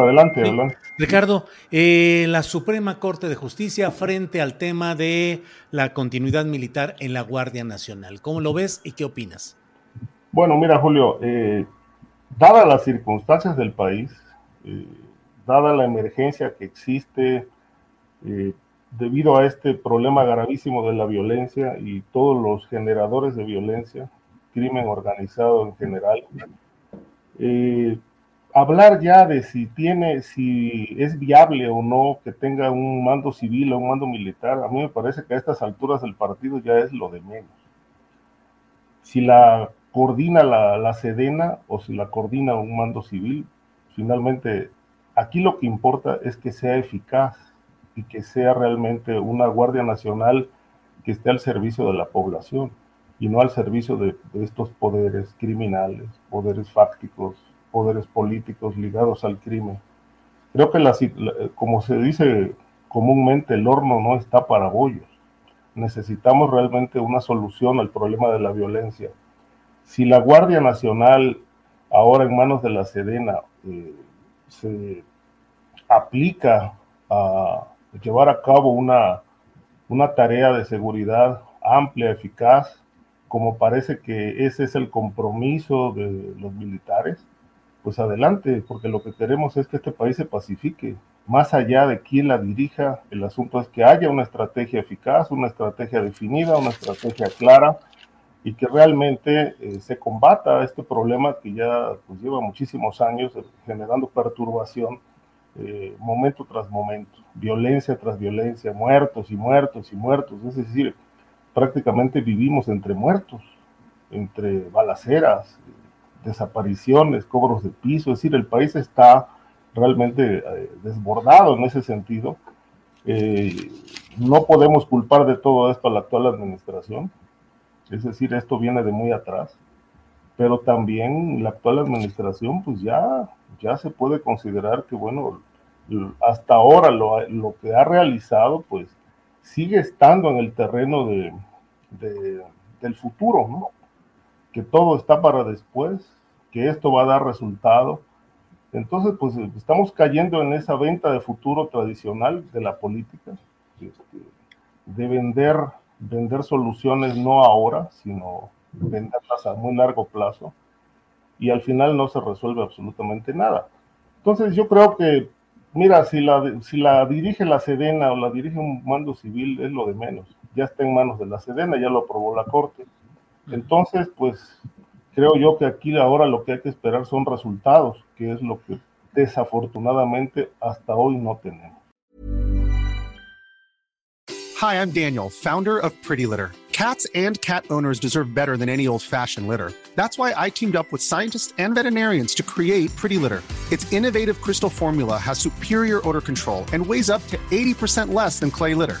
Adelante, adelante. Ricardo, eh, la Suprema Corte de Justicia frente al tema de la continuidad militar en la Guardia Nacional. ¿Cómo lo ves y qué opinas? Bueno, mira, Julio, eh, dadas las circunstancias del país, eh, dada la emergencia que existe debido a este problema gravísimo de la violencia y todos los generadores de violencia, crimen organizado en general, eh, hablar ya de si tiene, si es viable o no que tenga un mando civil o un mando militar, a mí me parece que a estas alturas del partido ya es lo de menos. Si la coordina la, la Sedena o si la coordina un mando civil, finalmente aquí lo que importa es que sea eficaz y que sea realmente una Guardia Nacional que esté al servicio de la población y no al servicio de, de estos poderes criminales, poderes fácticos, poderes políticos ligados al crimen. Creo que, la, como se dice comúnmente, el horno no está para bollos. Necesitamos realmente una solución al problema de la violencia. Si la Guardia Nacional, ahora en manos de la Sedena, eh, se aplica a llevar a cabo una, una tarea de seguridad amplia, eficaz, como parece que ese es el compromiso de los militares, pues adelante, porque lo que queremos es que este país se pacifique. Más allá de quién la dirija, el asunto es que haya una estrategia eficaz, una estrategia definida, una estrategia clara y que realmente eh, se combata este problema que ya pues, lleva muchísimos años eh, generando perturbación eh, momento tras momento, violencia tras violencia, muertos y muertos y muertos. Es decir, prácticamente vivimos entre muertos, entre balaceras, desapariciones, cobros de piso, es decir, el país está realmente eh, desbordado en ese sentido. Eh, no podemos culpar de todo esto a la actual administración, es decir, esto viene de muy atrás, pero también la actual administración, pues ya, ya se puede considerar que, bueno, hasta ahora lo, lo que ha realizado, pues sigue estando en el terreno de, de, del futuro, ¿no? Que todo está para después, que esto va a dar resultado. Entonces, pues estamos cayendo en esa venta de futuro tradicional de la política, este, de vender, vender soluciones no ahora, sino venderlas a muy largo plazo, y al final no se resuelve absolutamente nada. Entonces, yo creo que, mira, si la, si la dirige la Sedena o la dirige un mando civil, es lo de menos. Ya está en manos de la Sedena, ya lo aprobó la Corte. Entonces, pues creo yo que aquí ahora lo que hay que esperar son resultados, que es lo que desafortunadamente hasta hoy no tenemos. Hi, I'm Daniel, founder of Pretty Litter. Cats and cat owners deserve better than any old-fashioned litter. That's why I teamed up with scientists and veterinarians to create Pretty Litter. Its innovative crystal formula has superior odor control and weighs up to 80% less than clay litter.